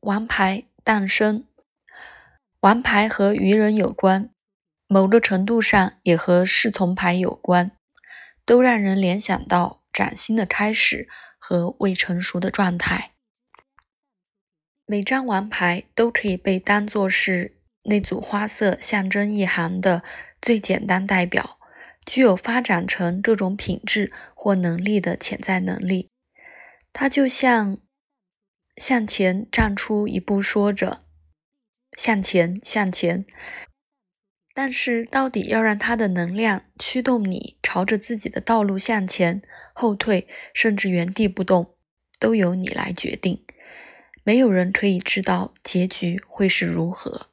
王牌诞生。王牌和愚人有关，某个程度上也和侍从牌有关，都让人联想到崭新的开始和未成熟的状态。每张王牌都可以被当作是那组花色象征意涵的最简单代表，具有发展成各种品质或能力的潜在能力。它就像向前站出一步，说着。向前，向前。但是，到底要让他的能量驱动你朝着自己的道路向前、后退，甚至原地不动，都由你来决定。没有人可以知道结局会是如何。